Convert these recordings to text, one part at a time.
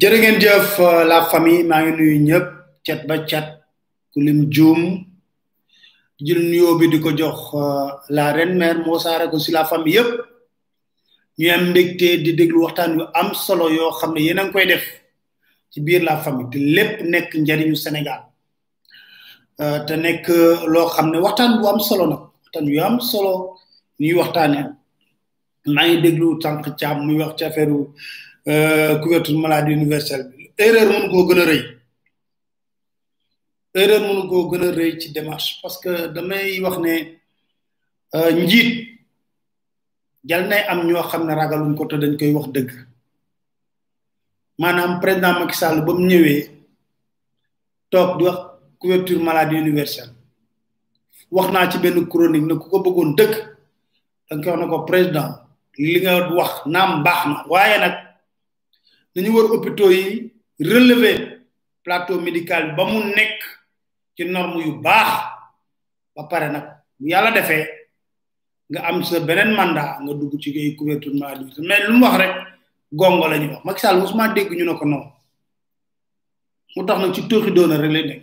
jërë ngeen jëf euh, la famille maa ngi nuyu ñëpp cat ba cat ku lim juum jël nuyoo bi di ko jox euh, la reine mère moo saare ko si la famille yëpp ñu am mbégte di déglu waxtaan yu am solo yoo xam ne yéen a ngi koy def ci biir la famille te lépp nekk njariñu Sénégal euh, te nekk loo xam ne waxtaan bu am solo nag waxtaan yu am solo ñuy waxtaanee maa ngi déglu tànk caam muy wax ci affaire euh, couverture maladie universelle bi erreur mënu koo gën a rëy erreur mënu koo gën a rëy ci démarche parce que damay wax ne euh, njiit jal nay am ñoo xam ne ragaluñ ko te dañ koy wax dëgg maanaam président Macky Sall ba mu ñëwee toog di wax couverture maladie universelle wax naa ci benn chronique ne ku ko bëggoon dëgg da nga wax ne ko président li nga wax naam baax na waaye nag dañu war hôpitaux yi relever plateau médical ba mu nekk ci norme yu baax ba pare nag bu yàlla defee nga am sa beneen mandat nga dugg ci ay couverture maladie mais lu mu wax rek gongo la ñu wax Macky Sall mosuma dégg ñu ne ko non mu tax nag ci tooxi doona rek lay nekk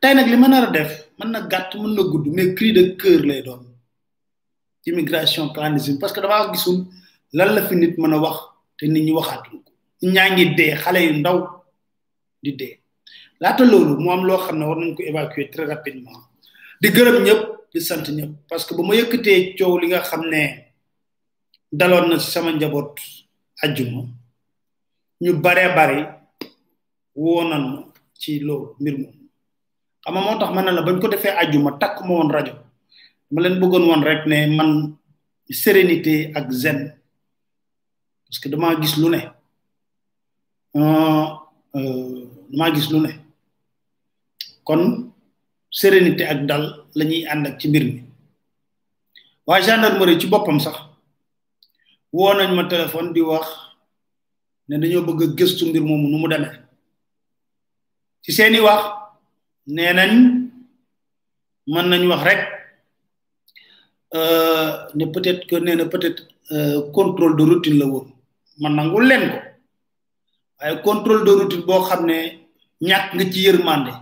tey nag li ma nar a def mën na gàtt mën na gudd mais cri de cœur lay doon immigration clandestine parce que damaa gisul lan la fi nit mën a wax te nit ñi waxaatuñ ko ñaa ngi dee xale yu ndaw di dee laata loolu mu am loo xam ne war nañ ko évacuer très rapidement di gërëm ñëpp di sant ñëpp parce que ba ma yëkkatee coow li nga xam ne daloon na ci sama njaboot ajjuma ñu baree bare woo nañ ma ci loolu mbir moom xam nga moo tax ma ne la bañ ko defee ajjuma takk ma woon rajo ma leen bëggoon woon rek ne man sérénité ak zen parce que damaa gis lu ne damaa gis lu ne kon sérénité ak dal la ñuy ànd ak ci mbir mi waa gendarmerie ci boppam sax woo nañ ma téléphone di wax ne dañoo bëgg a gëstu mbir moomu nu mu demee ci seeni wax nee nañ mën nañ wax rek ne peut-être que nee na peut-être contrôle de routine la woon man nangul leen ko waaye contrôle de routine boo xam ne ñàkk nga ci yërmande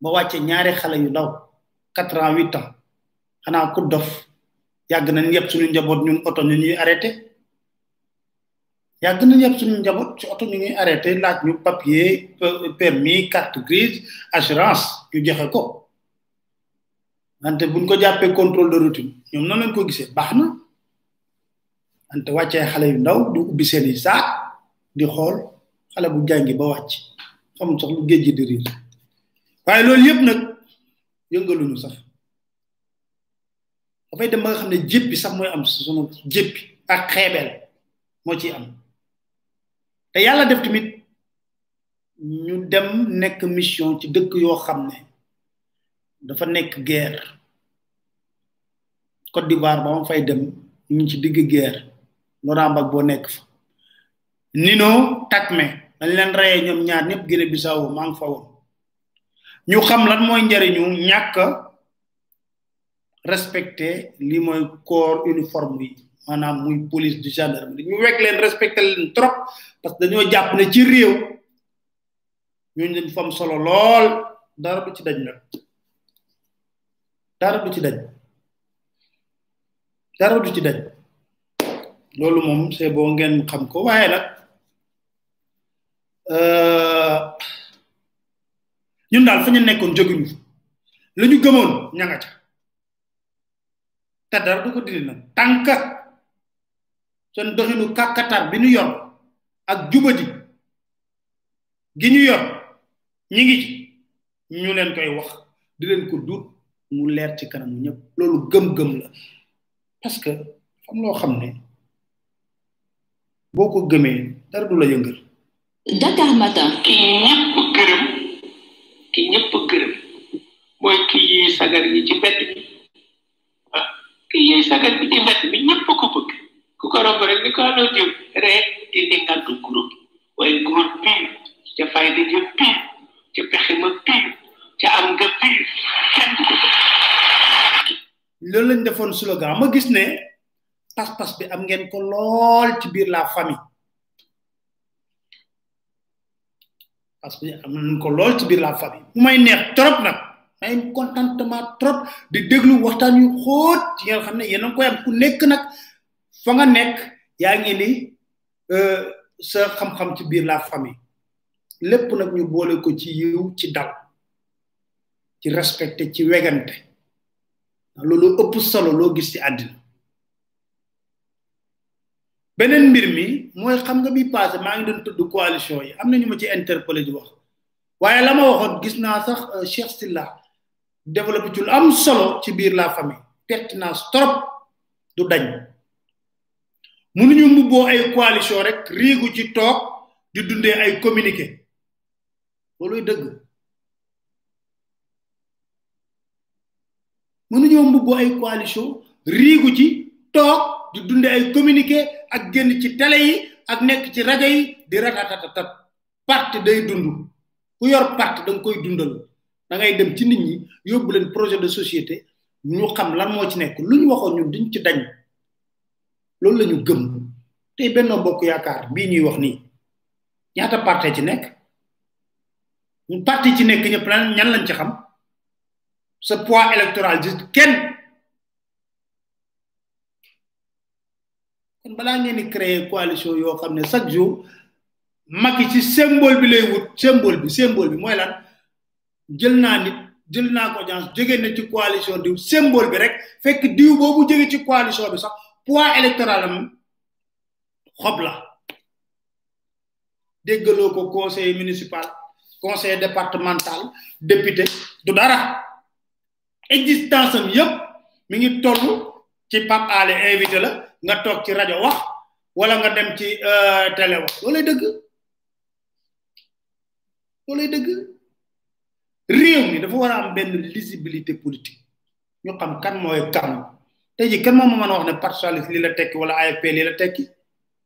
ba wàcce ñaari xale yu ndaw quatre ans huit ans xanaa ku dof yàgg nañ yëpp suñu njaboot ñun oto ñu ñuy arrêté yàgg nañu yëpp suñu njaboot ci oto ñu ñuy arrêté laaj ñu papier permis carte grise assurance ñu joxe ko wante buñ ko jàppee contrôle de routine ñoom noonu lañ ko gisee baax na wante wàccee xale yu ndaw di ubbi seen i saak di xool xale bu jàngi ba wàcc xamul sax lu géej gi di riir waaye loolu yëpp nag yëngaluñu sax dafay dem ba nga xam ne jéppi sax mooy am sunu jéppi ak xeebeel moo ciy am te yàlla def tamit ñu dem nekk mission ci dëkk yoo xam ne dafa nekk guerre Côte d'Ivoire ba ma fay dem ñu ngi ci digg guerre Laurent Gbagbo nekk fa Nino Takme dañ leen reyee ñoom ñaar ñëpp Guinée Bissau maa ngi fa woon ñu xam lan mooy njariñu ñàkk respecté li mooy corps uniforme yi maanaam muy police du gendarmerie ñu wekk leen respecté leen trop parce que dañoo jàpp ne ci réew ñooñu dañ fam solo lool dara du ci dañ nag dara du ci dañ dara du ci dañ loolu moom c'est bon ngeen xam ko waaye nag ñun daal fa ñu nekkoon jóguñu la ñu gëmoon ña nga ca te dara du ko dindi nag tànka seen doxinu kàkkatar bi ñu yor ak jubadi gi ñu yor ñi ngi ci ñu leen koy wax di leen ko duut mu leer ci kanam ñëpp loolu gëm-gëm la parce que xam loo xam ne boo ko gëmee dara du la yëngal Dakar Matin. ki ñëpp gërëm ki ñëpp gërëm mooy ki yiy sagar yi ci mbedd bi ah ki yiy sagar bi ci mbedd bi ñëpp ko bëgg ku ko romb rek ni ko loo jëm rek di di ngàddu groupe waaye góor biir ca fayda ja biir ca pexe ma biir ca am nga biir kenn du ko bëgg. loolu lañ defoon slogan ma gis ne pas-pas bi am ngeen ko lool ci biir la famille parce que am nañ ko lool ci biir la famille mu may neex trop nag may am contentement trop di déglu waxtaan yu xóot ci nga xam ne yéen a ngi koy am ku nekk nag fa nga nekk yaa ngi ni sa xam-xam ci biir la famille lépp nag ñu boole ko ci yiw ci dal ci respecté ci wegante loolu ëpp solo loo gis ci àddina beneen mbir mi mooy xam nga bi passé maa ngi doon tudd coalition yi am na ñu ma ci interpellé di wax waaye la ma waxoon gis naa sax euh, Cheikh Silla développé ci lu am solo ci biir la famille pertinence trop du dañ mënuñu mbubboo ay coalition rek riigu ci toog di dundee ay communiqué looluy dëgg mënuñoo mbubbu ay coalition riigu ci toog di dunde ay communiqué ak génn ci télé yi ak nekk ci rajo yi di ratatatatat parti day dund ku yor parti da nga koy dundal da ngay dem ci nit ñi yóbbu leen projet de société ñu xam lan moo ci nekk lu ñu waxoon ñun duñ ci dañ loolu la ñu gëm tey benn bokk yaakaar bii ñuy wax nii ñaata parti ci nekk ñu parti ci nekk ñëpp lan ñan lañ ci xam sa poids électoral juste kenn kon balaa ngeen di créer coalition yoo xam ne chaque jour Macky ci symbole bi lay wut symbole bi symbole bi mooy lan jël naa nit jël naa ko audience jóge na ci coalition diw symbole bi rek fekk diw boobu jóge ci coalition bi sax poids électoral am xob la déggaloo ko conseil municipal conseil départemental député du dara existence am yépp mi ngi toll ci pap ale invité la nga toog ci rajo wax wala nga dem ci euh, télé wax loolay dëgg loolay dëgg réew mi dafa war a am benn lisibilité politique ñu xam kan mooy kan tey ji kan moo ma mën a wax ne parti socialiste li la tekki wala AFP li la tekki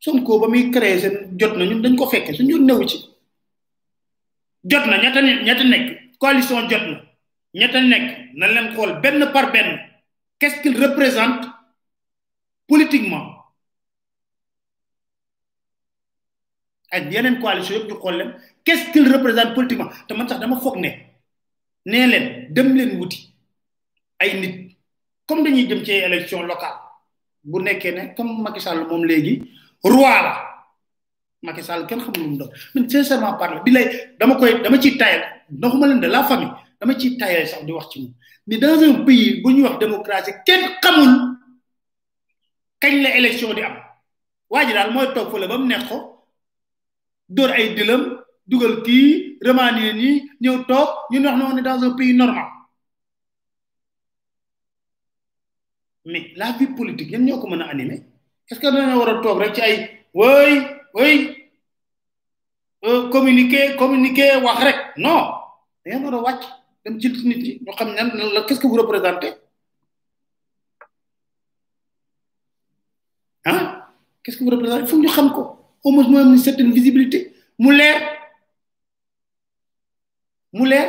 Sonko ba muy créé seen jot na ñun dañ ko fekke suñu yoon newu ci jot na ñetta ñetta nekk coalition jot na ñetta nekk na leen xool benn par benn qu'est-ce qu'il représente politiquement ak yeneen coalition yëpp ñu xool leen qu'est-ce qu'il représente politiquement te man sax dama foog ne nee leen dem leen wuti ay nit comme dañuy jëm ci élection locale bu nekkee ne comme Macky Sall moom léegi roi la Macky Sall kenn xamul lu mu doon man sincèrement parle bi lay dama koy dama ciy tayal ndoxuma leen de la famille dama ciy tayal sax di wax ci moom ni dans un pays bu ñuy wax démocratie kenn xamul kañ la élection di am waa ji daal mooy toog fële ba mu neex ko dóor ay dëlam dugal kii remanier nii ñëw toog ñu wax ne on est dans un pays normal mais la vie politique ñan ñoo ko mën a animer est-ce que dana war a toog rek ci ay woy woy communiquer communiquer wax rek non da ngeen war a wàcc dem ci nit ñi ñu xam ñan la qu'est-ce que vous représentez ah qu'est-ce que vous représentez foog ñu xam ko au moins mu am une certaine visibilité mu leer mu leer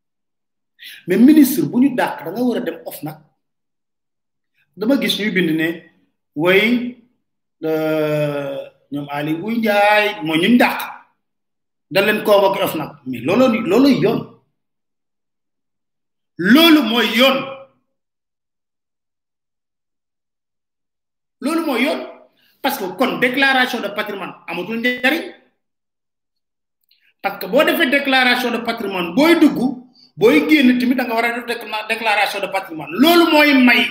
mais ministre bu ñu dàq da nga war a dem of nag dama gis ñuy bind ne way ñoom ali wuy njaay mooy ñu dàq da leen convoqué of nag mais loolu loolu yoon loolu mooy yoon loolu mooy yoon parce que kon déclaration de patrimoine amatul njariñ parce que boo defee déclaration de patrimoine booy dugg booy génn tamit da nga war a def déclaration de patrimoine loolu mooy may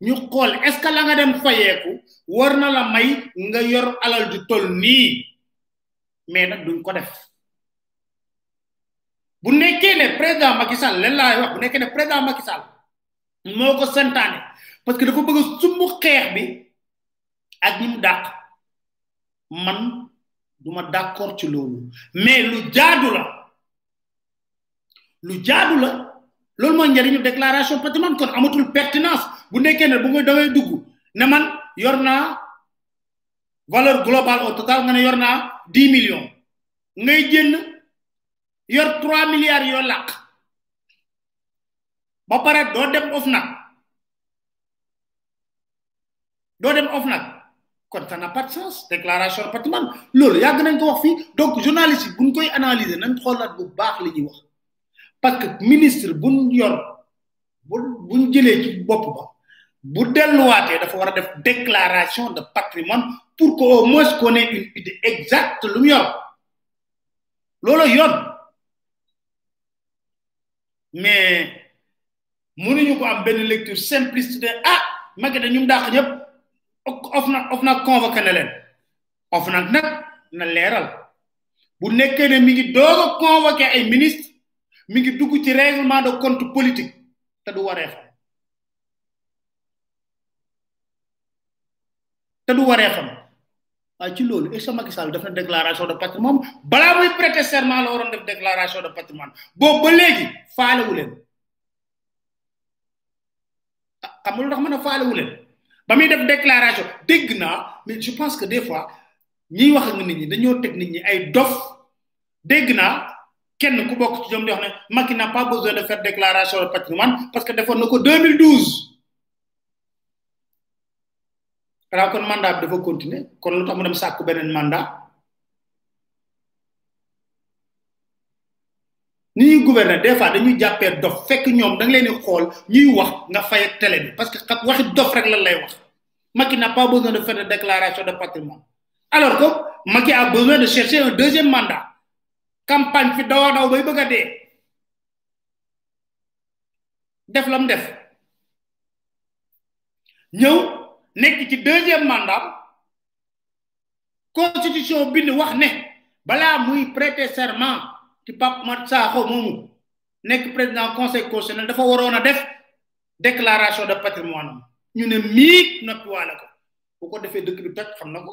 ñu xool est ce que la nga dem fayeeku war na la may nga yor alal ju toll nii mais nag duñ ko def bu nekkee ne président Macky Sall leen laay wax bu nekkee ne président Macky Sall moo ko santaane parce que dafa bëgg a sumb xeex bi ak ñi mu dàq man duma d'accord ci loolu mais lu jaadu la lu jaadu la loolu mooy njëriñu déclaration patrimoine kon amatul pertinence bu nekkee ne bu nga dawee dugg ne man yor naa valeur globale au total nga ne yor naa dix millions ngay génn yor trois milliards yoo làq ba pare doo dem of nag doo dem OFNAC kon ça n'a pas de sens déclaration de patrimoine loolu yàgg nañ ko wax fii donc journaliste yi buñ koy analyser nañ xoolaat bu baax li ñuy wax parce que ministre buñ yor bu buñ jëlee ci bopp ba bu delluwaatee dafa war a def déclaration de patrimoine pour que au moins qu'on ait une idée exacte lu mu yor loolu yoon mais mënuñu ko am benn lecture simpliste de ah Macky da ñu dàq ñëpp of na of na convoqué na leen of na nag na leeral bu nekkee ne mi ngi doog a convoqué ay ministre mi ngi dugg ci règlement de compte politique te du waree fa te du waree xam waaye ci loolu est-ce que Macky Sall def na déclaration de patrimoine balaa muy prêter serment la waroon def déclaration de patrimoine boobu ba léegi faalewu leen xam nga lu tax mën a faalewu leen ba muy def déclaration dégg naa mais je pense que des fois ñiy wax ak nit ñi dañoo teg nit ñi ay dof dégg naa kenn ku bokk ci ñoom di wax ne Macky n'a pas besoin de faire déclaration de patrimoine parce que defoon na ko 2012 xanaa kon mandat bi dafa continuer kon lu tax mu dem sàkku beneen mandat ni ñuy gouverner des fois dañuy jàppee dof fekk ñoom da nga leen di xool ñuy wax nga fay ak télé bi parce que xam waxi dof rek lan lay wax Macky n'a pas besoin de faire de déclaration de patrimoine alors que Macky a besoin de chercher un deuxième mandat campagne fi dawa daw bay bëgg a dee def lam def ñëw nekk ci deuxième mandat constitution bind wax ne balaa muy prêter serment ci Pape Mat Sakho moomu nekk président conseil constitutionnel dafa waroon a def déclaration de patrimoine am ñu ne miig noppi waale ko bu ko defee dëkk bi toj xam na ko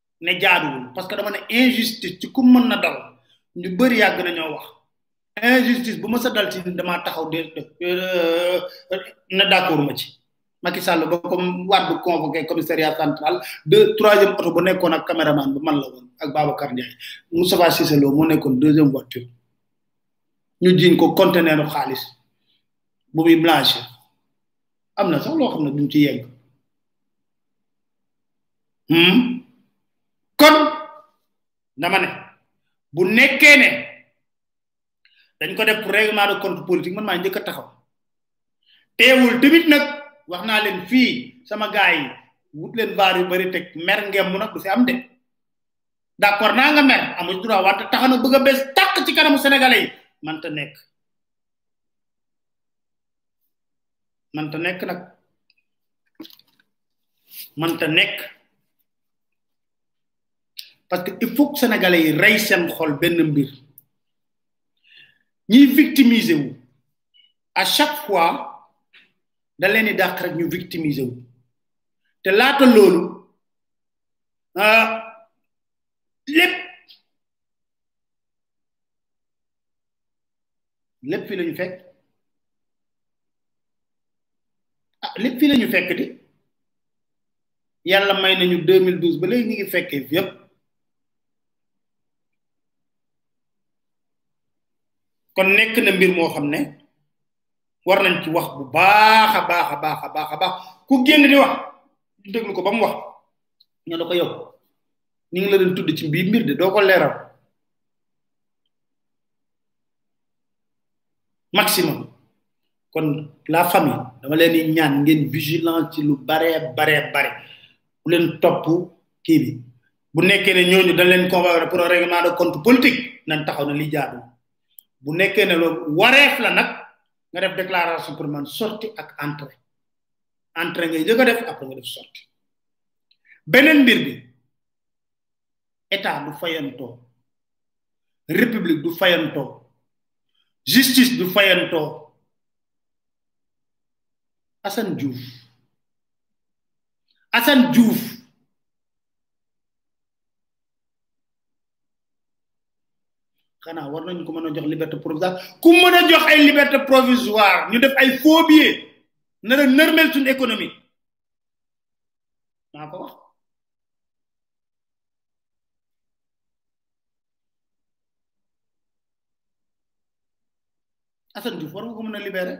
ne jaaduwul parce que dama ne injustice ci ku mën na dal ñu bëri yàgg nañoo wax injustice bu ma sa dal ci damaa taxaw de euh, na d'accord ma ci Macky Sall ba comme waat bu convoqué commissariat central deux troisième oto bu nekkoon ak caméraman bu man la woon ak Babacar Ndiaye Moustapha Cissé Lo moo nekkoon deuxième voiture ñu jiñ ko conteneeru xaalis bu muy blanchir am na sax loo xam ne duñ ci yegg hmm? kon dama ne bu nekkee ne dañ ko def pour règlement de compte politique man maa njëkk a taxaw teewul tamit nag wax naa leen fii sama gars yi wut leen vaar yu bari teg mer ngemb nag du fi am de d'accord naa nga mer amu ci droit wante taxana bëgg a bees tàq ci kanamu sénégalais yi man ta nekk manta nekk nag manta nekk parce que il faut que sénégalais yi rey seen xol benn mbir ñiy victimiser wu à chaque fois da leen di dàq rek ñu victimiser wu te laata loolu lépp lépp fi lañu fekk ah lépp fi lañu fekk di yàlla may nañu 2012 ba léegi ñu ngi fekkee yépp kon nekk na mbir moo xam ne war nañ ci wax bu baax a baax a baax a baax a baax ku génn di wax ñu déglu ko ba mu wax ñu ne ko yow ñu ngi la doon tudd ci mbii mbir de doo ko leeral maximum kon la famille dama leen di ñaan ngeen vigilant ci lu bare bare bare bu leen topp kii bi bu nekkee ne ñooñu dañ leen convaincre pour un règlement de compte politique nañ taxaw ne li jaadu bu nekkee ne loolu wareef la nag nga def déclaration pour man sorti ak entrée entrée ngay jëkk a def après nga def sorti beneen mbir bi état du fayantoo république du fayantoo justice du fayantoo Assane Diouf Assane Diouf xanaa war nañ ko mën a jox liberté provisoire ku mën a jox ay liberté provisoire ñu def ay faux billets nar a nërmel suñu économie maa ko wax Assane Diouf war nga ko mën a libérer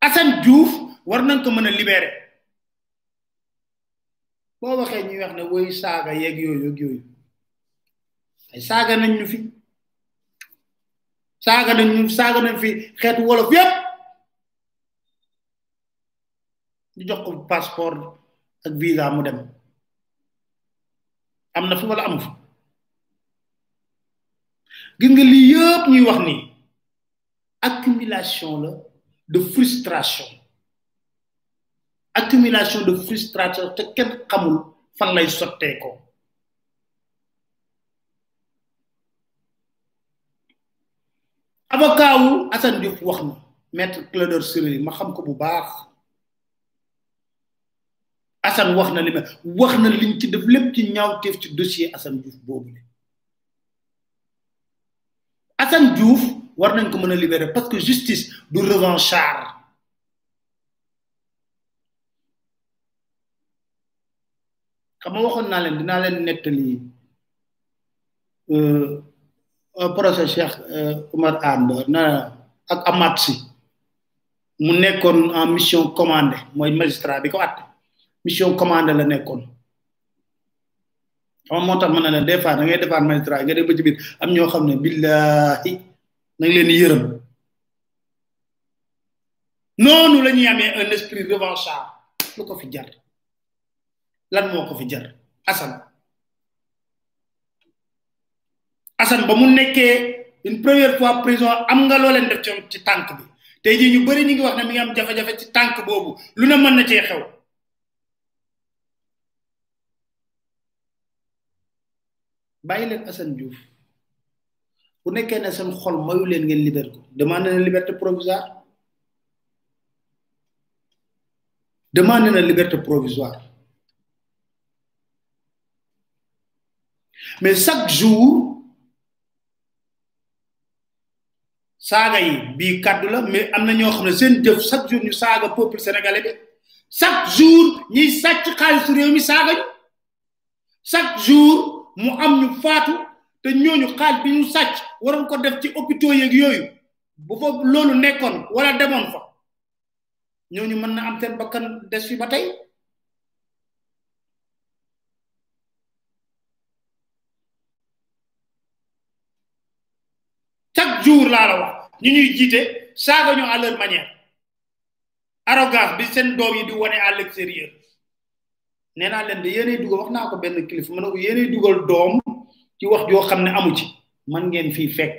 Assane Diouf war nañ ko mën a libérer boo waxee ñuy wax ne woy saaga yeeg yooyu ak yooyu ay saaga nañ ñu fi saaga nañ ñu saaga nañ fi xeetu wolof yépp ñu jox ko passeport ak visa mu dem am na fi wala amu fa gis nga lii yëpp ñuy wax ni accumulation la de frustration accumulation de frustration te kenn xamul fan lay sottee ko avocat wu Assane Diouf wax na maître Clédor Ciré ma xam ko bu baax Assane wax na li ma wax na liñ ci def lépp ci ñaawteef ci dossier Assane Diouf boobu ne Assane Diouf war nañ ko mën a libérer parce que justice du revanchard xam nga waxoon naa leen dinaa leen nettali procès Cheikh Oumar Anne ba na ak Amath Sy mu nekkoon en mission commandée mooy magistrat bi ko àtte mission commandée la nekkoon xam moo tax ma ne la des fois da ngay defaat magistrat nga dem ba ci biir am ñoo xam ne billahi na nga leen di yërëm noonu la ñuy amee un esprit revanchard lu ko fi jar lan moo ko fi jar asan asan ba mu nekkee une première fois prison am nga loo leen def ci ci tànk bi tey jii ñu bëri ñu ngi wax ne mi ngi am jafe-jafe ci tànk boobu lu ne mën na cee xew bàyyi leen Assane Diouf bu nekkee ne seen xol mayu leen ngeen libéré ko demandé na liberté provisoire demandé na liberté provisoire mais chaque jour saaga yi bii kàddu la mais am na ñoo xam ne seen jëf chaque jour ñu saaga peuple sénégalais bi chaque jour ñiy sàcc xaalisu réew mi saaga ñu chaque jour mu am ñu faatu te ñooñu xaal bi ñu sàcc waroon ko def ci hôpitaux yeeg yooyu bu fa loolu nekkoon wala demoon fa ñooñu mën na am seen bakkan des fi ba tey chaque jour laa la wax ñu ñuy jiite saaga ñu à leur manière arrogance bi seen doom yi di wane à l'extérieur nee naa leen de yéenay dugal wax naa ko benn kilifa ma ne ko yéenay dugal doom ci wax joo xam ne amu ci man ngeen fii fekk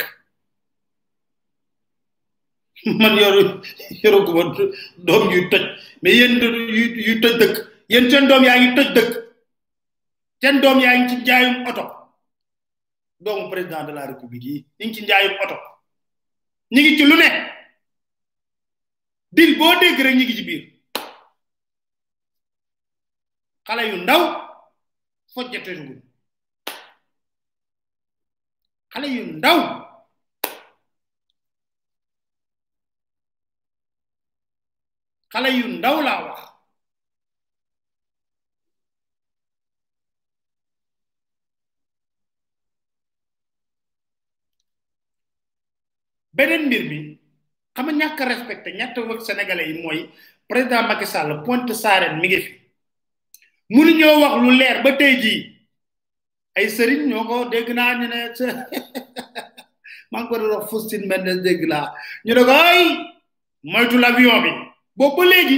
man yoru yoru ko woon doom yuy toj mais yéen yuy yuy toj dëkk yéen seen doom yaa ngi toj dëkk seen doom yaa ngi ci njaayum oto doomu président de la république yi ñu ngi ci njaayum oto ñu ngi ci lu ne dil boo dégg rek ñi ngi ci biir xale yu ndaw fojjateen gu xale yu ndaw xale yu ndaw laa wax beneen mbir mi xam nga ñàkk respecté ñàkk wax sénégalais yi mooy président Macky Sall pointe saareen mi ngi fi mënu ñoo wax lu leer ba tey jii ay sëriñ ñoo ko dégg naa ñu ne maa ngi ko doon wax Faustin Mendes dégg naa ñu ne ko ay moytu l'avion bi boobu ba léegi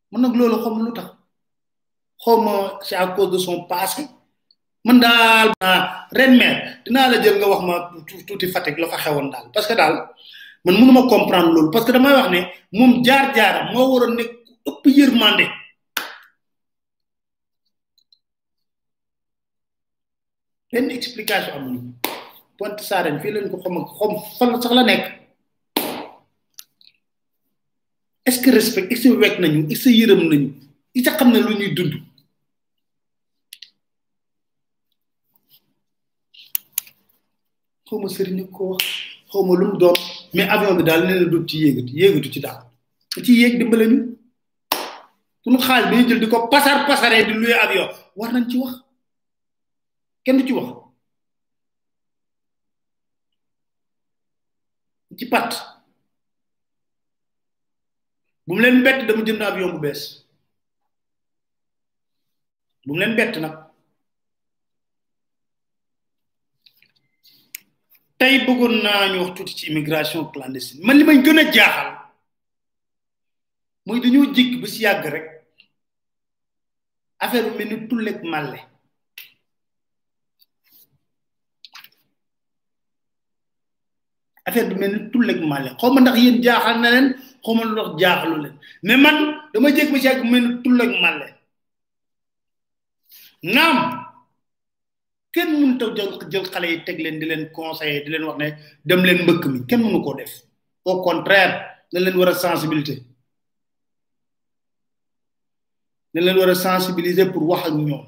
man nag loolu xaw ma lu tax xaw ma c'est à cause de son passé man daal naa ren maire dinaa la jël nga wax ma tuuti Fatick la fa xewoon daal parce que daal man mënuma comprendre loolu parce que damay wax ne moom jaar-jaaram moo waroon nekk ëpp yërmande benn explication amuñu Pointe Sarène fii lañ ko xam ak xom fan sax la nekk est-ce que respect est-ce que wekk nañu est-ce que yërëm nañu i sa xam ne lu ñuy dund xawma sëriñ ko wax xawma lu mu doon mais avion bi daal nee na du ci yéegatu yéegatu ci daal ci yéeg dimbale ñu suñu xaalis bi ñu jël di ko pasar pasaree di luye avion war nañ ci wax kenn du ci wax ci pat bu mu leen bett dama jënd avion bu bees bu mu leen bett nag tey bëggoon naa ñu wax tuuti ci immigration clandestine man li may gën a jaaxal mooy dañoo jikk bu si yàgg rek affaire bi mel ni tulleeg màlle affaire bi mel ni tulleeg màlle xaw ma ndax yéen jaaxal na leen xaw ma ndox jaaxalu leen mais man dama jékk ba si yàgg mel ni tulleeg màlle naam kenn mënut a jël jël xale yi teg leen di leen conseiller di leen wax ne dem leen mbëkk mi kenn mënu koo def au contraire dañ leen war a sensibilité dañ leen war a sensibiliser pour wax ak ñoom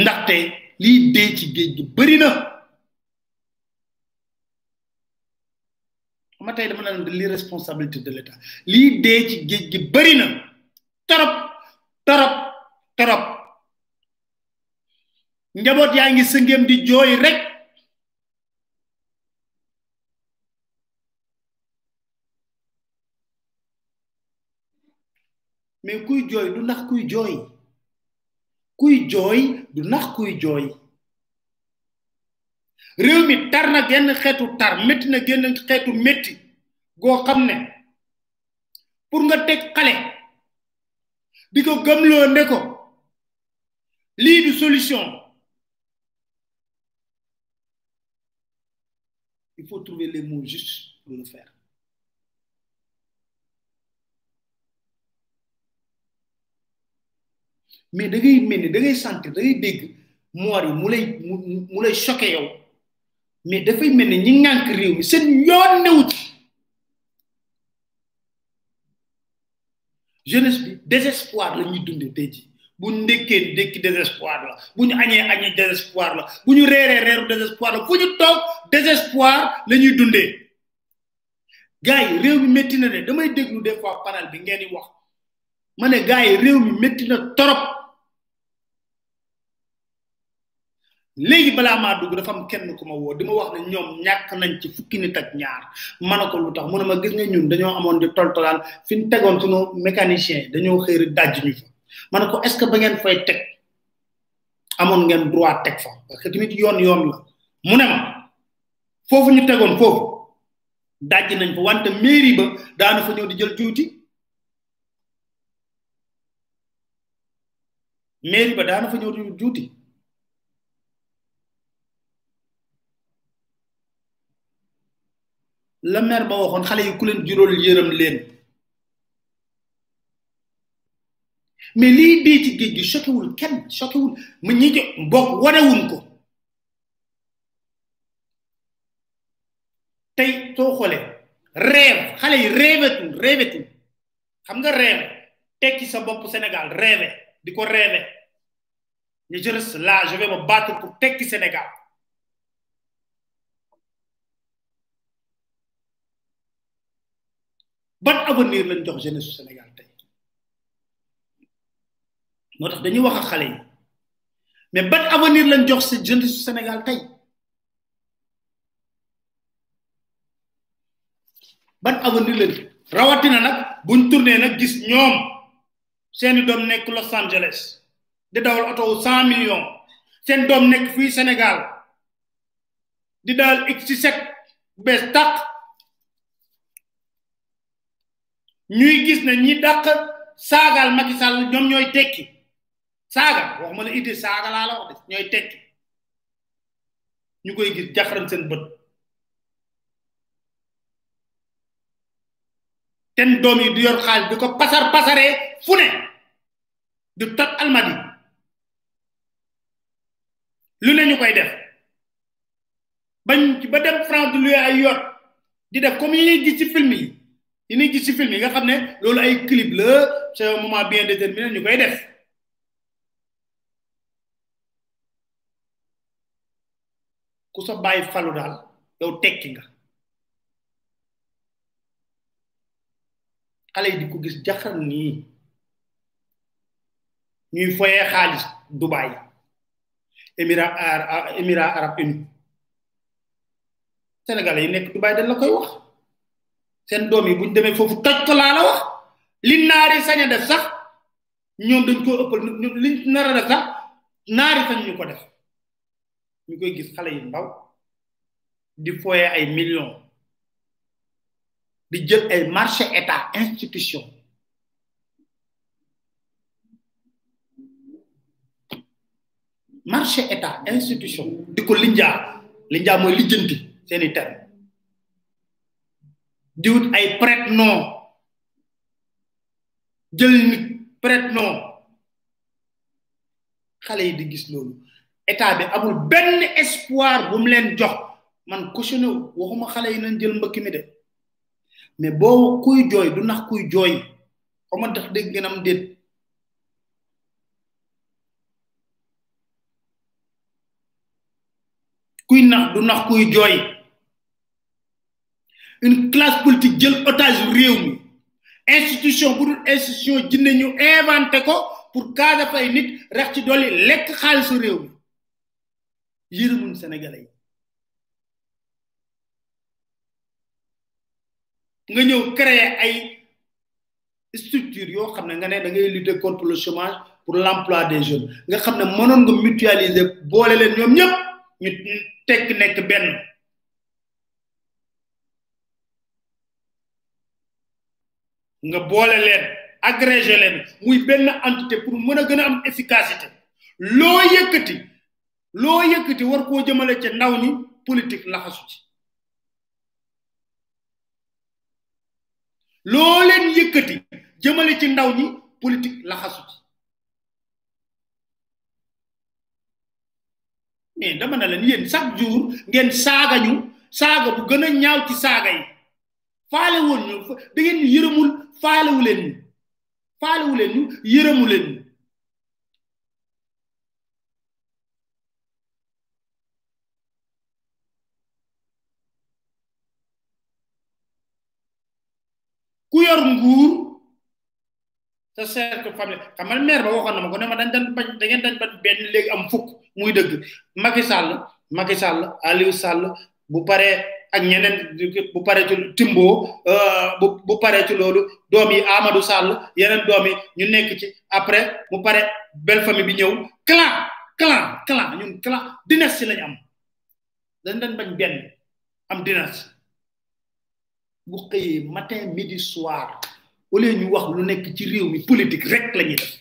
ndaxte lii dee ci géej gi bëri na ma tey dama naan l'irresponsabilité de l'État lii dee ci géej gi bëri na torop torop torop njaboot yaa ngi sëngéem di jooy rek mais kuy jooy du nax kuy jooy kuy jooy du nax kuy jooy réew mi tar na genn xeetu tar métti na genn xeetu métti goo xam ne pour nga teg xale di ko gëmloo ne ko lii du solution il faut trouver les mots justes pour le faire mais da ngay mel ni da ngay sentir da ngay dégg moor yi mu lay mu lay choqué yow mais dafay mel ni ñi ngànk réew mi seen yoon newu ci jeunesse bi désespoir la ñuy dundee tey jii bu ñu ndekkee ndekki désespoir la bu ñu añee añee désespoir la bu ñu reeree reeru désespoir la fu ñu toog désespoir la ñuy dundee gars yi réew mi métti na de damay déglu des fois panel bi ngeen di wax ma ne gars yi réew mi métti na torop léegi balaa maa dugg dafa am kenn ku ma woo di ma wax ne ñoom ñàkk nañ ci fukki nit ak ñaar ma ne ko lu tax mu ne ma gis nga ñun dañoo amoon di toltolaan fi ñu tegoon sunu mécanicien dañoo xëy rek dajj ñu fa ma ne ko est ce que ba ngeen fay teg amoon ngeen droit teg fa parce que tamit yoon yoon la mu ne ma foofu ñu tegoon foofu dajj nañ fa wante mairie ba daana fa ñëw di jël juuti mairie ba daana fa ñëw di juuti la maire ba waxoon xale yi ku leen juróol yërëm leen mais lii dee ci géej gi choqué wul kenn choqué wul ma ñi ci bokk wanewuñ ko tey soo xoolee rêve xale yi rêvetuñ rêvetuñ xam nga rêve tekki sa bopp Sénégal rêve di ko rêve ñu je reste là je vais me battre pour tekki Sénégal ban avenir lañ jox jeunesse su Sénégal tey moo tax dañuy wax ak xale yi mais ban avenir lañ jox si jeunesse su Sénégal tey ban avenir la rawatina nag buñ tourné nag gis ñoom seeni doom nekk Los Angeles di dawal oto wu cent millions seen doom nekk fii Sénégal di daal X7 bees tàq ñuy gis ne ñi dàq saagaal Macky Sall ñoom ñooy tekki saaga wax ma la idée saaga laa la wax de ñooy tekki ñu koy gis jaxaran seen bët ten doom yi di yor xaalis di ko pasar pasaree fu ne di tot almadi lu ne ñu koy def bañ ba dem France di luye ay yoot di def comme yi ñuy gis ci film yi yi ñuy gis ci film yi nga xam ne loolu ay clip la c'est un moment bien déterminé ñu koy def ku sa bàyyi falu daal yow tekki nga xale yi di ko gis jaxar nii ñuy foyee xaalis Dubaï émirat émirat arab uni sénégalais yi nekk Dubaï dañ la koy wax seen doom yi buñ demee foofu toj ko laa la wax li naari sañ a def sax ñoom dañ ko ëppal liñ nar a def sax naari sañ ñu ko def ñu koy gis xale yu ndaw di foye ay millions di jël ay marché état institution marché état institution di ko linjaa linjaa mooy lijjanti seeni terme di wut ay prête non jël nit prête non xale yi di gis loolu état bi amul benn espoir bu mu leen jox man cautionné waxuma xale yi nañ jël mbëkk mi de mais boo kuy jooy du nax kuy jooy xama tax dégg ngeen am déet kuy nax du nax kuy jooy une classe politique jël otage réew mi institution bu dul institution jinne ñu inventé ko pour kaasa fay nit rax ci dolli lekk xaalisu réew mi yërëmuñ sénégalais yi nga ñëw créer ay structure yoo xam ne nga ne da ngay lutter contre le chômage pour l'emploi des jeunes nga xam ne mënoon nga mutualiser boole leen ñoom ñëpp ñu tekk nekk benn nga boole leen agrégé leen muy benn entité pour mën a gën a am efficacité loo yëkkati loo yëkkati war koo jëmale ca ndaw ñi politique laxasu ci loo leen yëkkati jëmale ci ndaw ñi politique laxasu ci mais dama na leen yéen chaque jour ngeen saaga ñu saaga bu gën a ñaaw ci saaga yi faale woon ñu da ngeen yërëmul faalewu leen ñu faalewu leen ñu yërëmu leen ñu ku yor nguur sa cercle famille xam nga maire ba waxoon na ma ko ne ma dañ dañ bañ da ngeen dañ bañ benn léegi am fukk muy dëgg Macky Sall Macky Sall Aliou Sall bu paree ak ñeneen bu paree ci Timbo euh, bu bu paree ci loolu doom yi Amadou Sall yeneen doom yi ñu nekk ci après mu pare belle famille bi ñëw clan clan clan ñun clan dynastie lañ am dañ dañ bañ benn am dynastie bu xëyee matin midi soir au lieu ñu wax lu nekk ci réew mi politique rek la ñuy def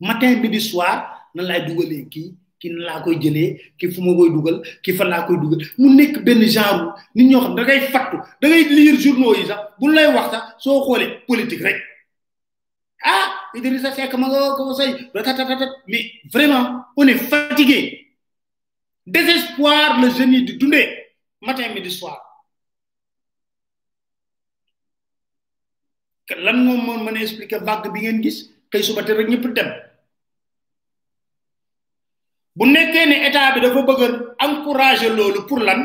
matin midi soir nan laay dugalee kii ki nan laa koy jëlee ki fu ma koy dugal ki fan laa koy dugal mu nekk benn genre nit ñoo xam da ngay fattu da ngay lire journaux yi sax bu lay wax sax soo xoolee politique rek ah Idrissa Seck ma nga ko say ratatatatat mais vraiment on est fatigué désespoir le génie du dundee matin midi soir lan moom moo mën a expliquer vague bi ngeen gis xëy suba te rek ñëpp dem bu nekkee ne état bi dafa bëgg a encourager loolu pour lan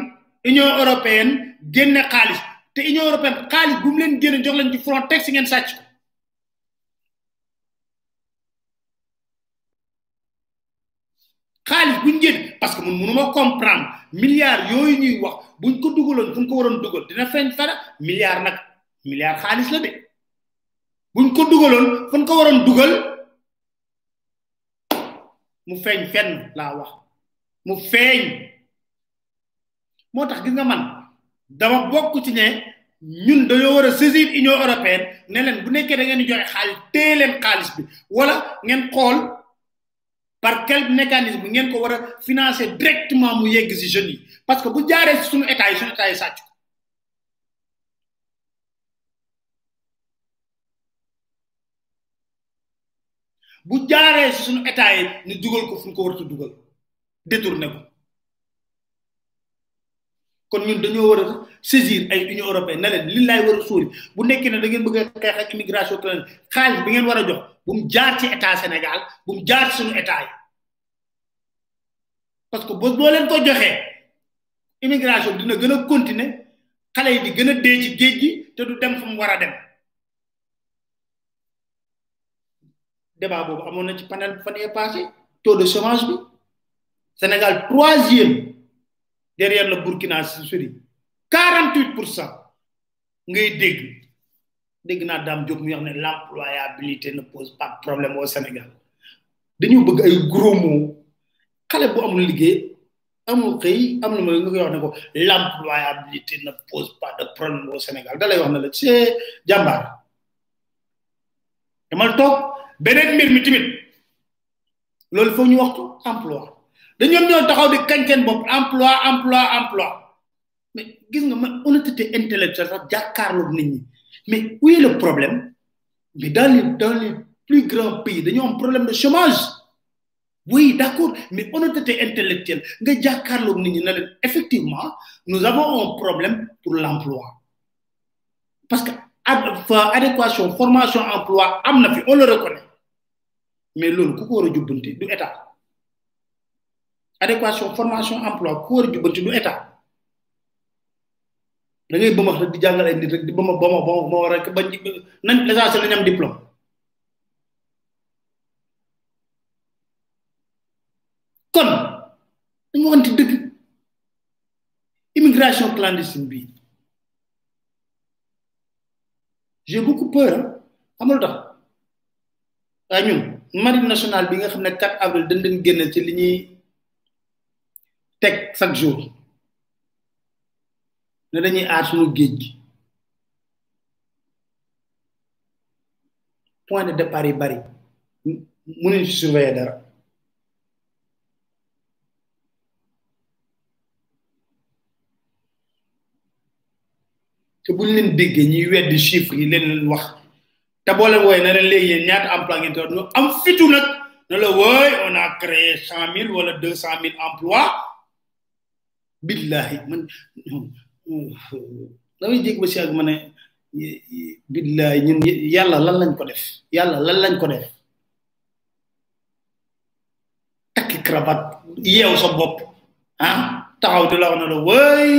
union européenne génne xaalis te union européenne xaalis bu mu leen génne jox leen ci Frontex ngeen sàcc ko xaalis buñ génn parce que mun mënuma comprendre milliards yooyu ñuy wax buñ ko dugaloon fu ko waroon dugal dina feeñ fara milliards nag milliards xaalis la de buñ ko dugaloon fu ko waroon dugal mu feeñ fenn laa wax mu feeñ moo tax gis nga man dama bokk ci ne ñun dañoo war a saisir union européenne ne leen bu nekkee da ngeen di joxe xaalis téye leen xaalis bi wala ngeen xool par quel mécanisme ngeen ko war a financer directement mu yegg si jeunes yi parce que bu jaaree si suñu état yi suñu état yi sàcc ko bu jaaree si suñu état yi ñu dugal ko fu ñu ko war a dugal détourné ko kon ñun dañoo war a saisir ay union européenne ne leen li laay war a suuri bu nekkee ne da ngeen bëgg a xeex ak immigration clandestine xaalis bi ngeen war a jox bu mu jaar ci état Sénégal bu mu jaar ci suñu état yi parce que boo boo leen ko joxee immigration bi dina gën a continuer xale yi di gën a dee ci géej gi te du dem fu mu war a dem débat boobu amoon na ci panel bi fan yee passé taux de chômage bi Sénégal troisième derrière le Burkina Sori 48 pour cent ngay dégg dégg naa Dame Diop mu wax ne l'employabilité ne pose pas de problème au Sénégal dañu bëgg ay gros mots xale bu amul liggéey amul xëy am na mooy nga koy wax ne ko l'employabilité ne pose pas de problème au Sénégal da lay wax ne la c'est jàmbaar demal toog beneen mbir mi tamit loolu foog ñu waxtu emploi dañoom ñoo taxaw di kañ seen bopp emploi emploi emploi mais gis nga man honnêteté intellectuelle sax jàkkaarloog nit ñi mais où est le problème mais dans les dans les plus grands pays dañoo am problème de chômage oui d'accord mais honnêteté intellectuelle nga jàkkaarloog nit ñi na leen effectivement nous avons un problème pour l'emploi parce que adéquation formation emploi am na fi on le reconnaît mais loolu ku ko war a jubbanti du état adéquation formation emploi ku war a jubbanti du état da ngay bëmax rek di jàngal ay nit rek di bëma bëma bëma bëma rek ba nañ l'essentiel nañ am diplôme kon dañu waxante dëgg immigration clandestine bi j'ai beaucoup peur xam nga lu tax waaye ñun marine nationale bi nga xam ne 4 avril dañ leen génne ci li ñuy teg chaque jour ne dañuy aar suñu géej gi point de départ yi bari mënuñ ci surveiller dara te buñ leen déggee ñuy weddi chiffre yi leen leen wax te boo leen wooyee na leen léegi yéen ñaata emploi ngeen toog ñu am fitu nag ne la wooy on a créé cent mille wala deux cent mille emploi billahi man damay jég ba si ak ma ne billahi ñun yàlla lan lañ ko def yàlla lan lañ ko def takki krabat yeew sa bopp ah taxaw di la wax na la way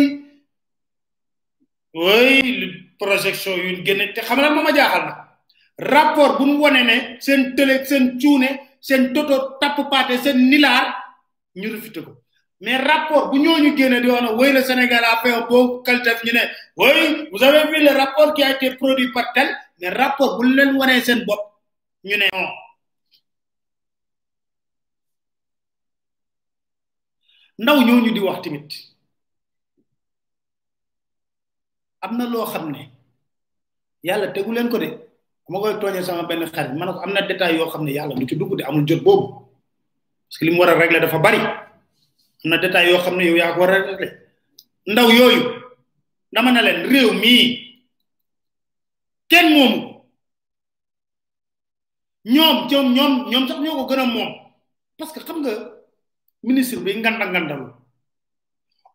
way lu projection yu génne te xam na ma jaaxal na rapport bu mu wone ne seen télé seen cuune seen toto tapp paate seen nilaar ñu refité ko mais rapport bu ñooñu génne di wax na way le Sénégal a fait un bon qualité ñu ne way vous avez vu le rapport qui a été produit par tel mais rapport bu leen wonee seen bopp ñu ne non ndaw ñooñu di wax tamit am na loo xam ne yàlla tegu leen ko de ma koy tooñee sama benn xarit ma ne ko am na détail yoo xam ne yàlla du ci dugg de amul jot boobu parce que li mu war a régler dafa bari am na détail yoo xam ne yow yaa ko war a régler ndaw yooyu dama ne leen réew mii kenn moomu ñoom ñoom ñoom ñoom sax ñoo ko gën a moom parce que xam nga ministre bi nganda ngandalu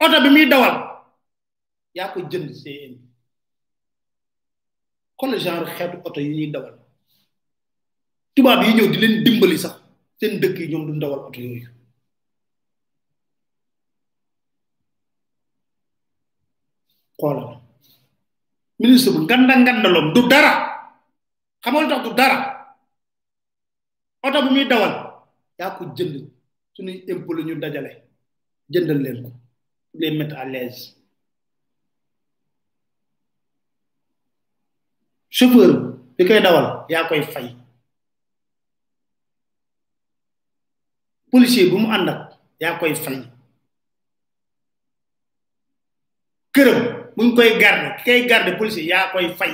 oto bi muy dawal yaa ko jënd CM xoolal genre xeetu oto yi ñuy dawal tubaab yi ñëw di leen dimbali sax seen dëkk yi ñoom du dawal oto yooyu xoolal ministre bu nganda ngandaloom du dara xamoon tax du dara oto bu muy dawal yaa ko jënd suñuy impôt la ñu dajale jëndal leen ko les mettre à l'aise chauffeur bi koy dawal yaa koy fay policier bu mu ànd ak yaa koy fay këram buñ koy garde ki koy garde policier yaa koy fay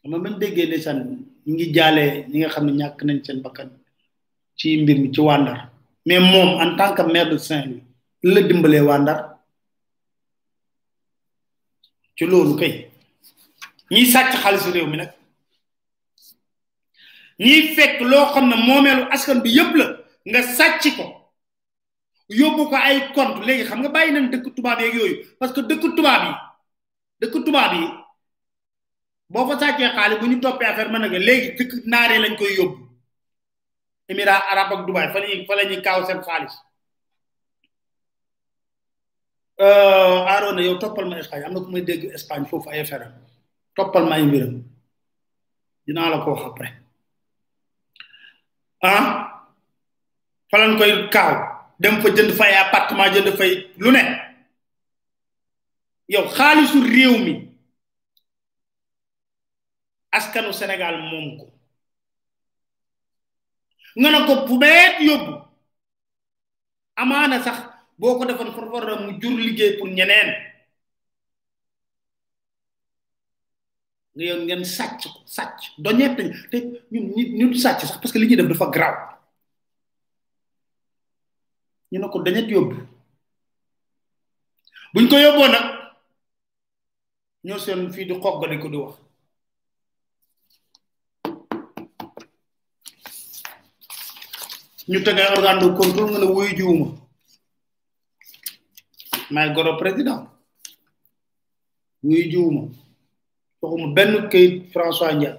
xam nga même déggee ndeysaan ñu ngi jaalee ñi nga xam ne ñàkk nañ seen bakkan ci mbir mi ci waa Ndar mais moom en tant que maire de Saint-Louis la dimbalee waa Ndar ci loolu kay ñiy sàcc xaalisu réew mi nag ñiy fekk loo xam ne moomeelu askan bi yépp la nga sàcc ko yóbbu ko ay compte léegi xam nga bàyyi nañ dëkk tubaab yeeg yooyu parce que dëkk tubaab yi dëkk tubaab yi boo fa sàccee xaalis bu ñu toppee affaire mën na ko léegi dëkk naaree lañ koy yóbbu émirat arab ak dubaay fa lañuy fa la ñuy kaaw seen xaalis euh, Arona yow toppal ma Espagne am na ku may dégg Espagne foofu ay affaire toppal ma ay mbiram dinaa la ko wax après ah fa lañ koy kaaw dem fa jënd fay appartement jënd fay lu ne yow xaalisu réew mi askanu Sénégal moom ko nga ne ko pubeet yóbbu amaana sax boo ko defoon farfara mu jur liggéey pour ñeneen nga yow ngeen sàcc ko sàcc doñeet nañ te ñun ñun sàcc sax parce que li ñuy def dafa graw ñu ne ko doñeet yóbbu buñ ko yóbboo nag ñoo seen fii di xoggale ko di wax ñu tegee organe de contrôle nga ne wuyu jiwuma may goro président muy juuma waxuma benn këyit François Ndiaye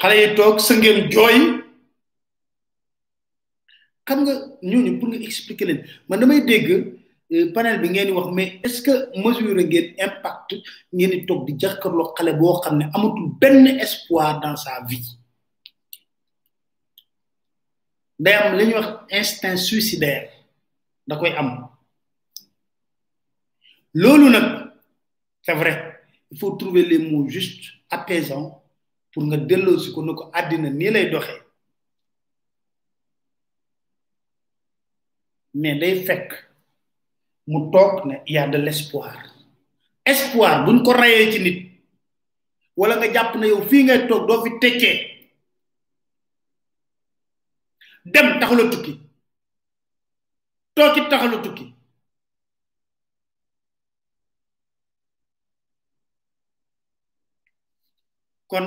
xale yi toog sëngéem jooy xam nga ñooñu pour nga expliquer leen man damay dégg euh, panel bi ngeen di wax mais est-ce que mesure ngeen impact ngeen di toog di jàkkaarloo xale boo xam ne amatul benn espoir dans sa vie day am li ñuy wax instinct suicidaire da koy am loolu nag c'est vrai il faut trouver les mots justes apaisants pour nga delloo si ko ne ko àddina nii lay doxee mais day fekk mu toog ne y a de l'espoir espoir buñ ko rayee ci nit wala nga jàpp na yow fii ngay toog doo fi teccee dem taxula tukki tookit taxula tukki kon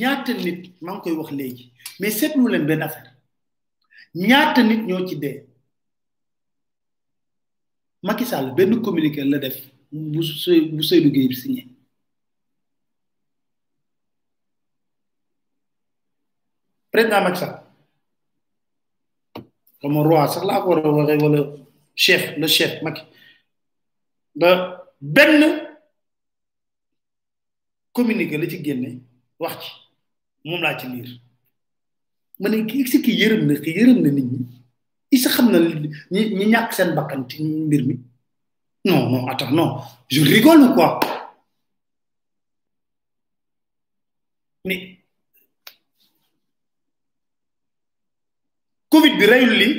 ñaata nit maa ngi koy wax léegi mais seetlu leen benn affaire ñaata nit ñoo ci dee Macky Sall benn communiqué la def bu bu Seydou Gueye bi signé président Macky Sall xama roi sax laa ko war a waxee wala chef le chef Macky ba benn communiqué la ci génne wax ci moom laa ci liir ma ne kii si kii yërëm na kii yërëm na nit ñi i sa xam na ñi ñi ñàkk seen bakkan ci mbir mi non non attends non je rigole ou quoi mais Covid bi reyul lii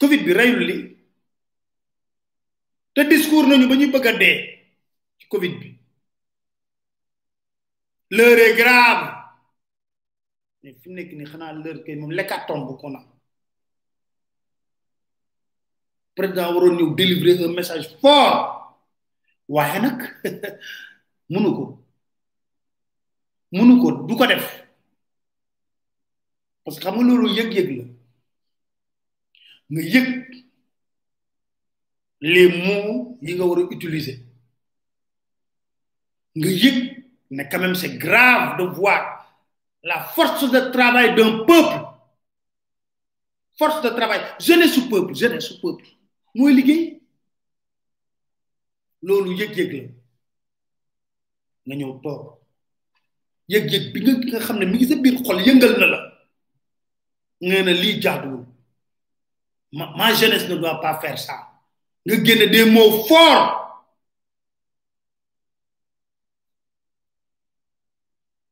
Covid bi reyul lii te discours nañu ba ñuy bëgg a dee ci Covid bi l'heure est grave mais fi mu nekk ni xanaa lër kay moom lekkaat tomb ko na président waroon ñëw délivrer un message fort waaye nag mënu ko mënu ko du ko def parce que xam nga loolu yëg-yëg la nga yëg les mots yi nga war a utiliser nga yëg ne quand même c'est grave de voir la force de travail d'un peuple force de travail jeunesse su peuple jeunesse su peuple mooy liggéey loolu yëg-yëg la nga ñëw toog yëg-yëg bi nga nga xam ne mi ngi sa biir xol yëngal na la nga ne lii jaaduwul ma ma jeunesse ne doit pas faire ça nga génne des mots forts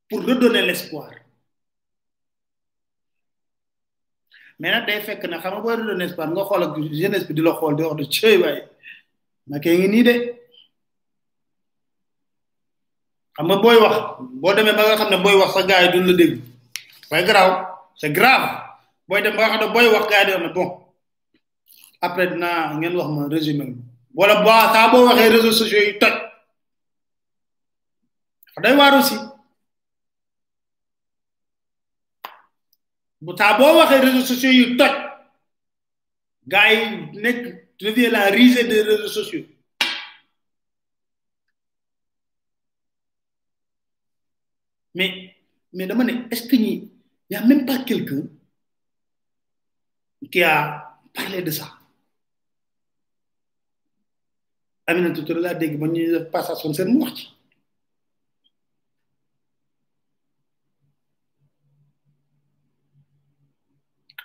pour redonner l'espoir mais nag day fekk na xam nga booy redonner espoir nga xool ak jeunesse bi di la xool di wax de cëy waay Macky ngi nii de xam nga booy wax boo demee ba nga xam ne booy wax sa gars yi duñ la dégg waaye garaaw c'est grave booy dem ba nga xam ne booy wax gars yi di wax ne bon après dinaa ngeen wax ma résumé bi wala boo saa boo waxee réseaux sociaux yi toj dafa doy waar aussi bu saa boo waxee réseaux sociaux yi toj gars yi nekk devient la risée des réseaux sociaux mais mais dama ne est-ce que ñi y a même pas quelqu'un qui a parlé de ça Aminata Touré laa dégg ba ñuy def passation seen mu wax ci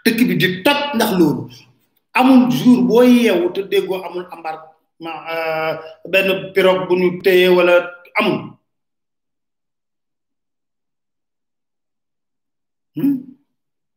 dëkk bi di toj ndax loolu amul jour boo yeewu te déggoo amul ambar ma euh, benn pirogue bu ñu téye wala amul hmm?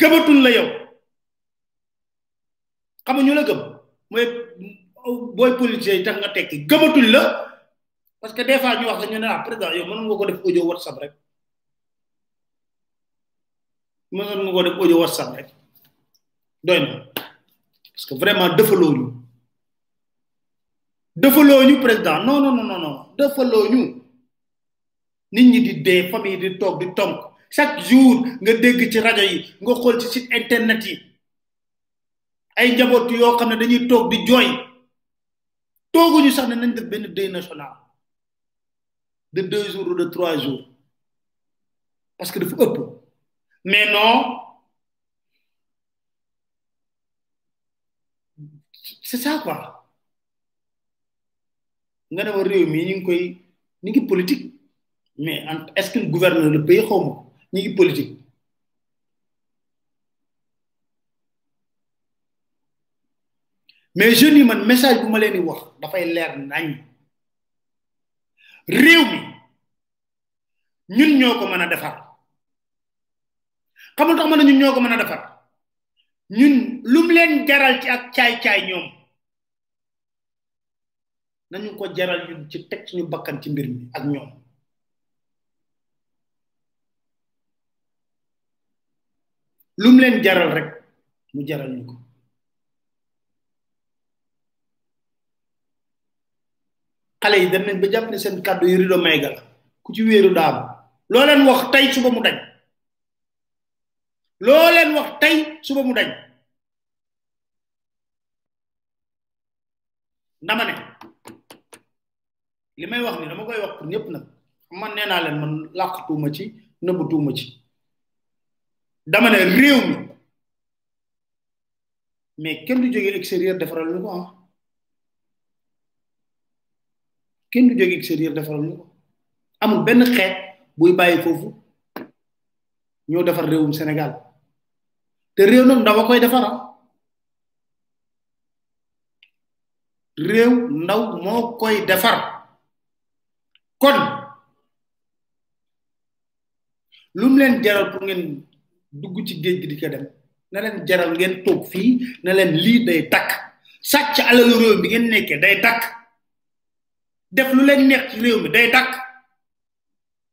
gëmatuñ la yow xamuñu la gëm mooy booy politicien yi tax nga tekki gëmatuñ la parce que des fois ñu wax la ñu ne ah président yow mën nga ko def audio whatsapp rek mën nga ko def audio whatsapp rek doy na parce que vraiment defaloo ñu defaloo ñu président non non non non defaloo ñu nit ñi di dee famille di toog di tonk chaque jour nga dégg ci rajo yi nga xool ci site internet yi ay njaboot yoo xam ne dañuy toog di jooy tooguñu sax ne nañ def benn deuil national de deux jours ou de trois jours parce que dafa ëpp mais non c'est ça quoi nga ne ma réew mi ñu ngi koy ñu ngi politique mais en est-ce que gouverneur le pays xaw ma ñu ngi politique mais jeunes yi man message bu ma leen di wax dafay leer nañ réew mi ñun ñoo ko mën a defar xam nga tax ma ne ñun ñoo ko mën a defar ñun lu mu leen jaral ci ak caay-caay ñoom nañu ko jaral ñun ci teg suñu bakkan ci mbir mi ak ñoom lu mu leen jaral rek mu jaral ñu ko xale yi dem nañ ba jàpp ne seen kàddu yi rido may ga la ku ci wéeru daam loo leen wax tey suba mu dañ loo leen wax tey suba mu dañ dama ne li may wax ni dama koy wax pour ñëpp nag man nee naa leen man làqatuuma ci nëbbatuuma ci dama ne réew mi mais kenn du jógee extérieur defaral ñu ko ah kenn du jógee extérieur defaral ñu ko amul benn xeet buy bàyyi foofu ñoo defar réewum Sénégal te réew nag ndaw a koy defara réew ndaw moo koy defar kon lu mu leen jaral pour ngeen dugg ci géej gi di ko dem na leen jaral ngeen toog fii na leen lii day takk sàcc alalu réew mi ngeen nekkee day takk def lu leen neex ci réew mi day takk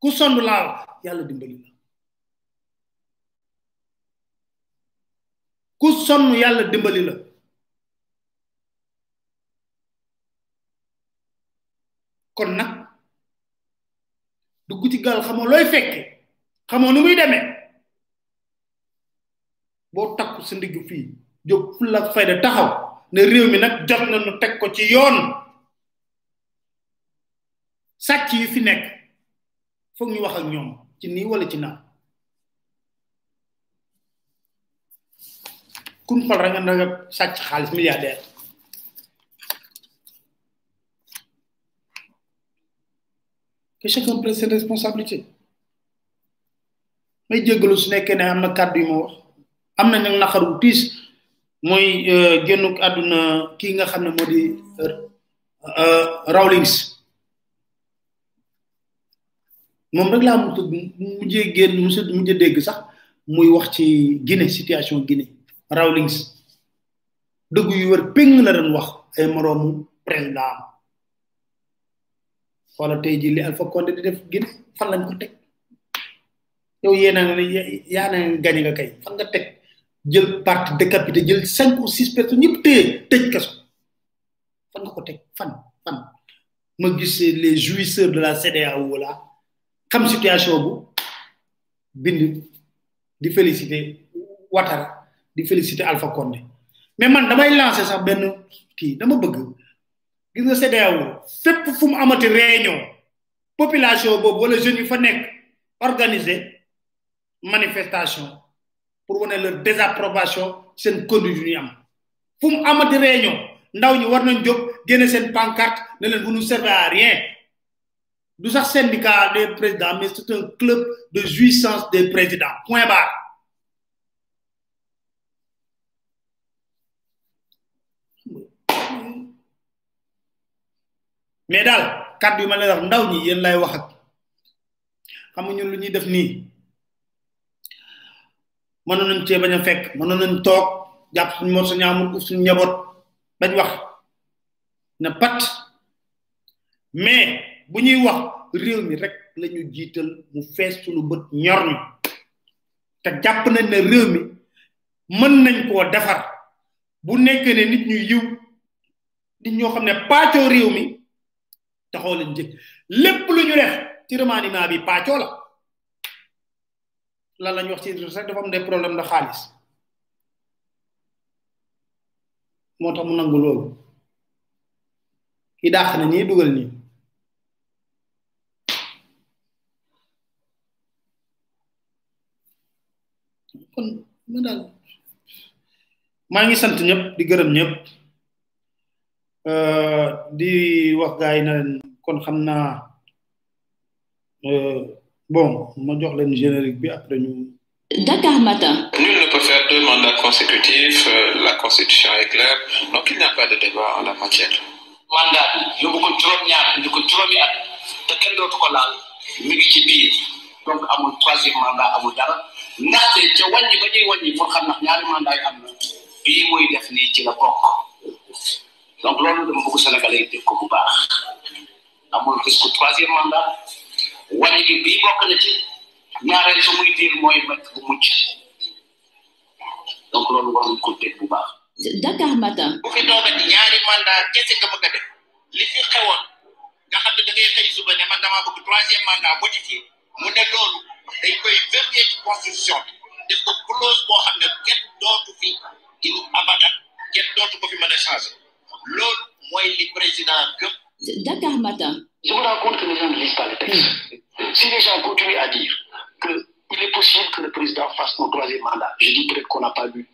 ku sonn laa wax yàlla dimbali la ku sonn yàlla dimbali la kon nag dugg ci gaal xamoo looy fekke xamoo nu muy demee boo takku sa ndigg fii jóg fulla fayda taxaw ne réew mi nag jot na nu teg ko ci yoon sàcc yi fi nekk foog ñu wax ak ñoom ci nii wala ci naa kun fal ra nga na nga sàcc xaalis milliardaire que chacun prenne ses responsabilités may jéggalu su nekkee ne am na kàddu yu ma wax am na nag naqar bu tiis mooy génnuk àdduna kii nga xam ne moo di euh, Rawlings moom rek laa mujjee génn mujjee dégg sax muy wax ci Guinée situation Guinée Rawlings dëgg yu wër péng la doon wax ay moroomu président wala tey jii li Alpha Condé di def Guinée fan lañ ko teg yow yéen a yaa na gañe nga kay fan nga teg jël parti décapité jël cinq ou six personnes ñëpp téye tëj kaso fan nga ko teg fan fan ma gis les jouisseurs de la CEDEAO wala xam situation bu bind di féliciter Ouattara di féliciter Alpha Condé mais man damay lancer sax benn kii dama bëgg gis nga CEDEAO fépp fu mu amati réunion population boobu wala jeunes yi fa nekk organiser manifestation pour wane leur désapprobation seen conduite yu ñu am fu mu amati réunion ndaw ñi war nañ jóg génne seen pancarte ne leen vous nous servez à rien du sax syndicat des présidents mais c'est un club de jouissance des présidents point barre mais daal kàddu yi ma leen wax ndaw ñi yéen lay wax ak xam nga ñun lu ñuy def nii mënoon nañ cee bañ a fekk mënoon nañ toog jàpp suñu mor sa ñaamul uf suñu njaboot bañ wax na pat mais bu ñuy wax réew mi rek la ñu jiital mu fees suñu bët ñor ñu te jàpp nañ ne réew mi mën nañ koo defar bu nekkee ne nit ñu yiw nit ñoo xam ne paacoo réew mi taxoo leen jëg lépp lu ñu def ci remaniement bi pàccoo la lan la ñu wax ci rek dafa am des problèmes de xaalis moo tax mu nangu loolu ki dàq na nii dugal nii kon ma daal maa ngi sant ñëpp di gërëm ñëpp euh, di wax gaay na leen kon xam naa euh, bon ma jox leen générique bi après ñu Dakar Matin. Nul ne peut faire deux mandats consécutifs, euh, la constitution est claire, donc il n'y a pas de débat en la matière. mandat bi yóbbu ko juróom-ñaar indi ko juróomi at te kenn dootu ko laal mi ngi ci biir donc amul troisième mandat amul dara ndaxte ca wàññi ba ñuy wàññi pour xam ndax ñaari mandat yi am na bii muy def nii ci la bokk donc loolu dama bëgg Sénégalais yi def ko bu baax amul gis ko troisième mandat wàññi gi bii bokk na ci ñaareel su muy diir mooy mekk bu mucc donc loolu war nañ ko dégg bu baax. Dakar Matin. bu fi doogati ñaari mandat kese nga bëgg a def li fi xewoon. nga xam ne da ngay xëy suba ne man damaa bëgg troisième mandat modifié mu ne loolu dañ koy vérifier ci constitution bi def ko clause boo xam ne kenn dootu fi inu abadan kenn dootu ko fi mën a changé loolu mooy li président gëm. Dakar Matin. Je me rends compte que les gens ne lisent pas les textes. Hmm. Si les gens continuent à dire qu'il est possible que le président fasse son troisième mandat, je dis peut-être qu'on n'a pas lu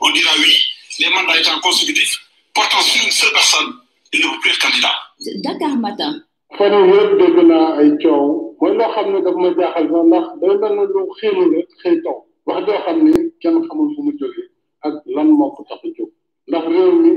on dira oui, les mandats étant consécutifs, portant sur une seule personne, il ne peut plus être candidat. Dakar Matin. fan yii yëpp dégg naa ay coow mooy loo xam ne daf ma jaaxal sax ndax day mel ne lu xéelu rek xëy taw wax joo xam ne kenn xamul fu mu jógee ak lan moo ko tax a jóg ndax réew mi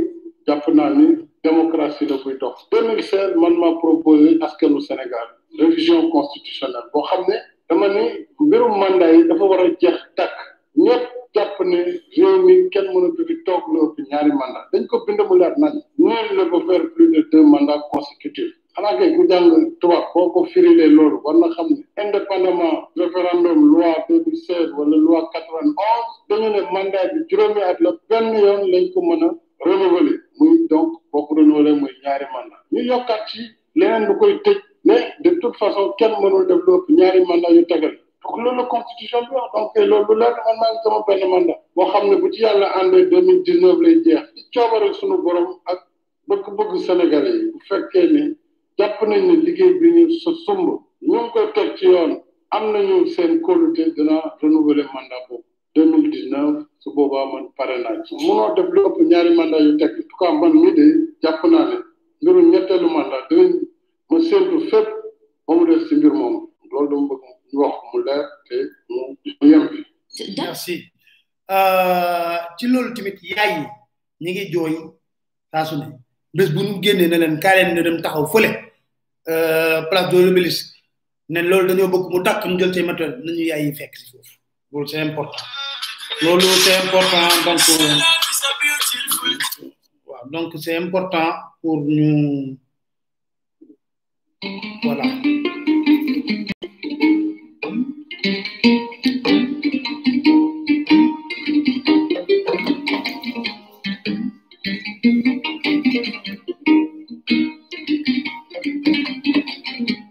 jàpp naa ni démocratie la koy dox 2016 man ma proposé askanu Sénégal révision constitutionnelle boo xam ne dama ni mbirum mandat yi dafa war a jeex tàkk ñëpp jàpp ne réew mi kenn mënatu fi toog lu ëpp ñaari mandat dañ ko bind mu leer nañ nul ne peut faire plus de deux mandats consécutifs xanaa kay ku jàng tubaab boo ko firilee loolu war na xam ne indépendamment référendum loi deux mille seize wala loi quatre vingt onze dañu ne mandat bi juróomi at la benn yoon lañ ko mën a renouveler muy donc boo ko renouveler muy ñaari mandat ñu yokkaat ci leneen lu koy tëj mais de toute façon kenn mënul def lu ëpp ñaari mandat yu tegal donc loolu la constitution bi wax donc loolu lu leer man maa ngi sama benn mandat boo xam ne bu ci yàlla àndee deux mille dix neuf lay jeex ci coobare suñu borom ak bëgg-bëgg sénégalais yi bu fekkee ne jàpp nañ ne liggéey bi ñu sa sumb ñu ngi koy teg ci yoon am nañu seen kóolute dina renouveler mandat boobu deux mille dix neuf su boobaa man pare naa ci munoo def lu ëpp ñaari mandat yu teg en tout cas man mii de jàpp naa ne mbiru ñetteelu mandat dinañ ma séntu fépp ba mu des ci mbir moomu loolu dama bëgg ñu wax mu leer te mu yem fi merci ci loolu tamit yaay yi ñi ngi jooy saa su ne bés bu ñu génnee ne leen kaay leen ne dem taxaw fële place de l'Obélisque ne loolu dañoo bëgg mu tàkk ñu jël say matériel nañu yaay yi fekk si foofu loolu c'est important loolu c'est important donc waaw donc c'est important pour ñu voilà